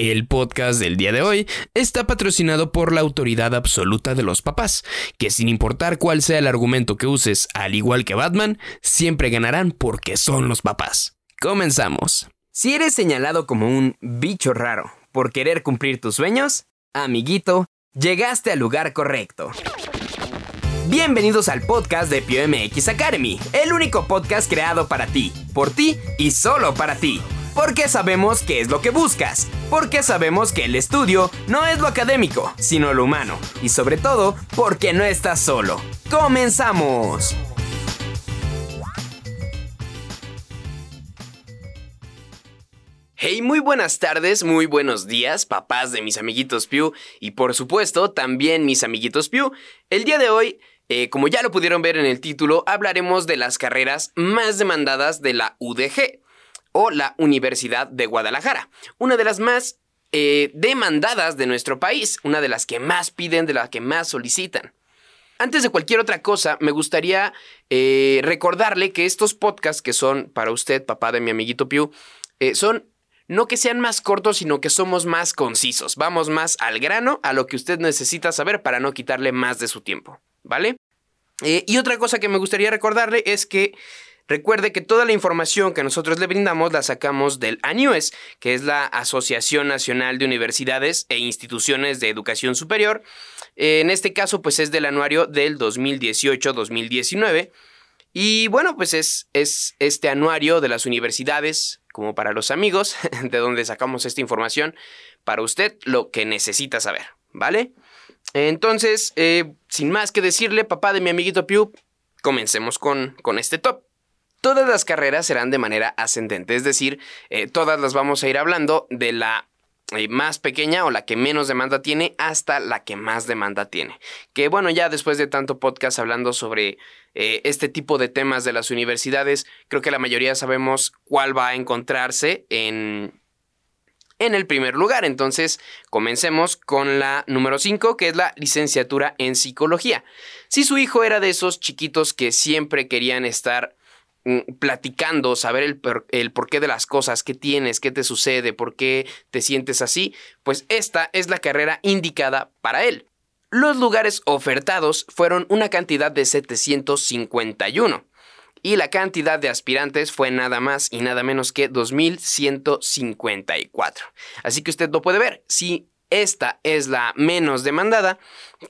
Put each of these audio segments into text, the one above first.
El podcast del día de hoy está patrocinado por la autoridad absoluta de los papás, que sin importar cuál sea el argumento que uses, al igual que Batman, siempre ganarán porque son los papás. Comenzamos. Si eres señalado como un bicho raro por querer cumplir tus sueños, amiguito, llegaste al lugar correcto. Bienvenidos al podcast de PioMX Academy, el único podcast creado para ti, por ti y solo para ti. Porque sabemos qué es lo que buscas. Porque sabemos que el estudio no es lo académico, sino lo humano. Y sobre todo, porque no estás solo. ¡Comenzamos! Hey, muy buenas tardes, muy buenos días, papás de mis amiguitos Pew y por supuesto también mis amiguitos Pew. El día de hoy eh, como ya lo pudieron ver en el título, hablaremos de las carreras más demandadas de la UDG o la Universidad de Guadalajara, una de las más eh, demandadas de nuestro país, una de las que más piden, de las que más solicitan. Antes de cualquier otra cosa, me gustaría eh, recordarle que estos podcasts que son para usted, papá de mi amiguito Piu, son no que sean más cortos, sino que somos más concisos. Vamos más al grano, a lo que usted necesita saber para no quitarle más de su tiempo. ¿vale? Eh, y otra cosa que me gustaría recordarle es que recuerde que toda la información que nosotros le brindamos la sacamos del ANUES, que es la Asociación Nacional de Universidades e Instituciones de Educación Superior. En este caso, pues es del anuario del 2018-2019. Y bueno, pues es, es este anuario de las universidades, como para los amigos, de donde sacamos esta información, para usted lo que necesita saber, ¿vale? Entonces, eh, sin más que decirle, papá de mi amiguito Pew, comencemos con, con este top. Todas las carreras serán de manera ascendente, es decir, eh, todas las vamos a ir hablando de la eh, más pequeña o la que menos demanda tiene hasta la que más demanda tiene. Que bueno, ya después de tanto podcast hablando sobre este tipo de temas de las universidades, creo que la mayoría sabemos cuál va a encontrarse en, en el primer lugar. Entonces, comencemos con la número 5, que es la licenciatura en psicología. Si su hijo era de esos chiquitos que siempre querían estar platicando, saber el, el, porqué de las cosas, qué tienes, qué te sucede, por qué te sientes así, pues esta es la carrera indicada para él. Los lugares ofertados fueron una cantidad de 751 y la cantidad de aspirantes fue nada más y nada menos que 2.154. Así que usted lo puede ver. Si esta es la menos demandada,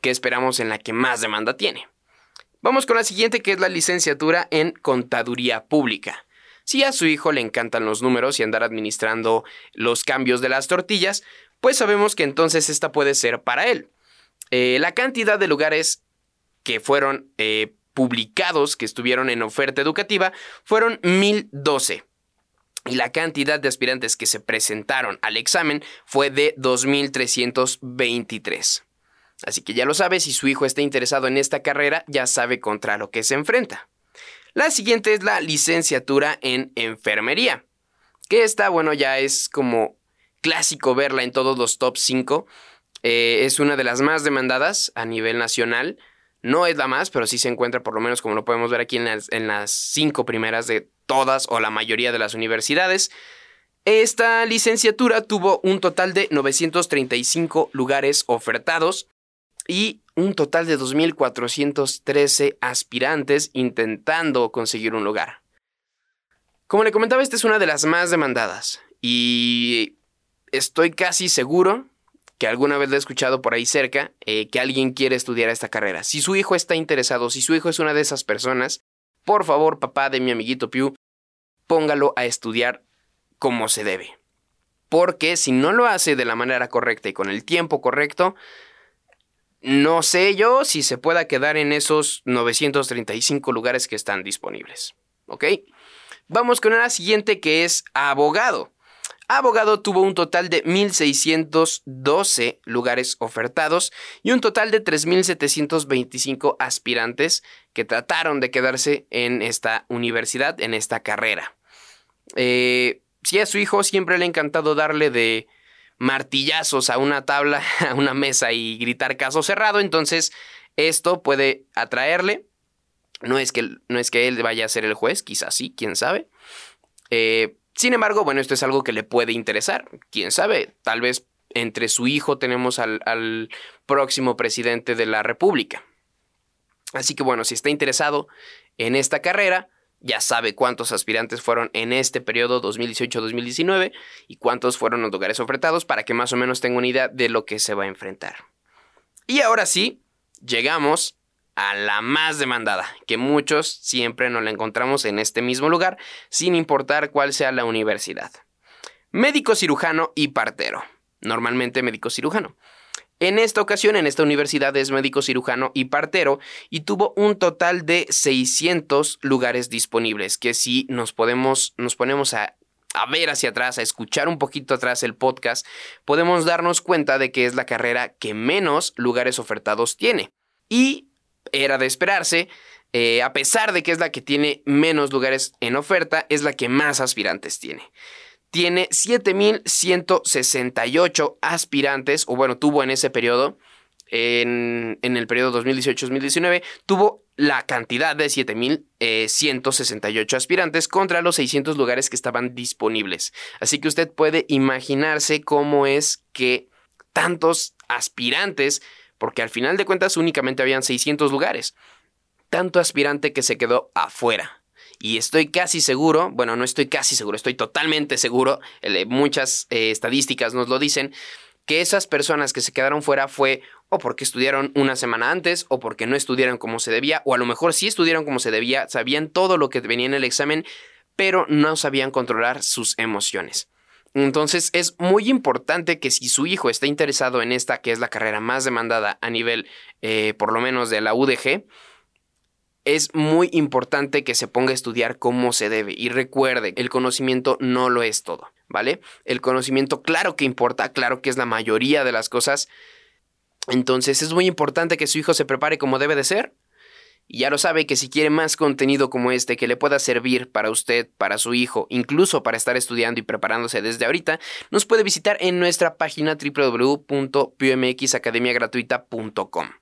que esperamos en la que más demanda tiene. Vamos con la siguiente, que es la licenciatura en Contaduría Pública. Si a su hijo le encantan los números y andar administrando los cambios de las tortillas, pues sabemos que entonces esta puede ser para él. Eh, la cantidad de lugares que fueron eh, publicados que estuvieron en oferta educativa fueron 1012 y la cantidad de aspirantes que se presentaron al examen fue de 2.323. Así que ya lo sabe, si su hijo está interesado en esta carrera, ya sabe contra lo que se enfrenta. La siguiente es la licenciatura en enfermería, que esta, bueno, ya es como clásico verla en todos los top 5. Eh, es una de las más demandadas a nivel nacional. No es la más, pero sí se encuentra, por lo menos como lo podemos ver aquí en las, cinco primeras de todas o la mayoría de las universidades. Esta licenciatura tuvo un total de 935 lugares ofertados y un total de 2.413 aspirantes intentando conseguir un lugar. Como le comentaba, esta es una de las más demandadas y estoy casi seguro que alguna vez le he escuchado por ahí cerca, eh, que alguien quiere estudiar esta carrera. Si su hijo está interesado, si su hijo es una de esas personas, por favor, papá de mi amiguito Pew, póngalo a estudiar como se debe. Porque si no lo hace de la manera correcta y con el tiempo correcto, no sé yo si se pueda quedar en esos 935 lugares que están disponibles. ¿Ok? Vamos con la siguiente que es abogado. Abogado tuvo un total de 1.612 lugares ofertados y un total de 3.725 aspirantes que trataron de quedarse en esta universidad, en esta carrera. Eh, si a su hijo siempre le ha encantado darle de martillazos a una tabla, a una mesa y gritar caso cerrado, entonces esto puede atraerle. No es que, no es que él vaya a ser el juez, quizás sí, quién sabe. Eh, Sin embargo, bueno, esto es algo que le puede interesar. Quién sabe, tal vez entre su hijo tenemos al, al próximo presidente de la República. Así que bueno, si está interesado en esta carrera, ya sabe cuántos aspirantes fueron en este periodo 2018-2019 y cuántos fueron los lugares ofertados para que más o menos tenga una idea de lo que se va a enfrentar. Y ahora sí, llegamos a la más demandada, que muchos siempre nos la encontramos en este mismo lugar, sin importar cuál sea la universidad. Médico cirujano y partero. Normalmente médico cirujano. En esta ocasión, en esta universidad es médico cirujano y partero y tuvo un total de 600 lugares disponibles, que si nos podemos, nos ponemos a, a ver hacia atrás, a escuchar un poquito atrás el podcast, podemos darnos cuenta de que es la carrera que menos lugares ofertados tiene. Y era de esperarse, eh, a pesar de que es la que tiene menos lugares en oferta, es la que más aspirantes tiene tiene 7.168 aspirantes, o bueno, tuvo en ese periodo, en, el periodo 2018-2019, tuvo la cantidad de 7.168 aspirantes contra los 600 lugares que estaban disponibles. Así que usted puede imaginarse cómo es que tantos aspirantes, porque al final de cuentas únicamente habían 600 lugares, tanto aspirante que se quedó afuera. Y estoy casi seguro, bueno, no estoy casi seguro, estoy totalmente seguro, muchas eh, estadísticas nos lo dicen, que esas personas que se quedaron fuera fue o porque estudiaron una semana antes o porque no estudiaron como se debía, o a lo mejor sí estudiaron como se debía, sabían todo lo que venía en el examen, pero no sabían controlar sus emociones. Entonces es muy importante que si su hijo está interesado en esta, que es la carrera más demandada a nivel, eh, por lo menos de la UDG, es muy importante que se ponga a estudiar como se debe. Y recuerde, el conocimiento no lo es todo, ¿vale? El conocimiento, claro que importa, claro que es la mayoría de las cosas. Entonces es muy importante que su hijo se prepare como debe de ser. Y ya lo sabe que si quiere más contenido como este que le pueda servir para usted, para su hijo, incluso para estar estudiando y preparándose desde ahorita, nos puede visitar en nuestra página www.pumxacademiagratuita.com.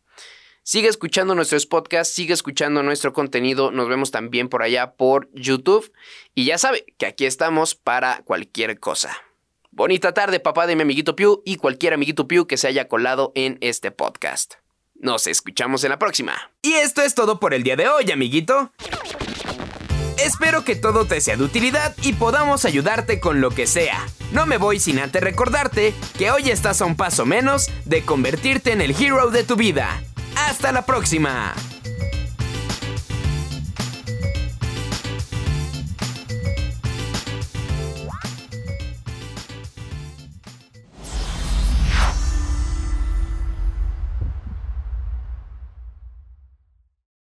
Sigue escuchando nuestros podcasts, sigue escuchando nuestro contenido. Nos vemos también por allá por YouTube. Y ya sabe que aquí estamos para cualquier cosa. Bonita tarde, papá de mi amiguito Piu y cualquier amiguito Piu que se haya colado en este podcast. Nos escuchamos en la próxima. Y esto es todo por el día de hoy, amiguito. Espero que todo te sea de utilidad y podamos ayudarte con lo que sea. No me voy sin antes recordarte que hoy estás a un paso menos de convertirte en el hero de tu vida. Hasta la próxima.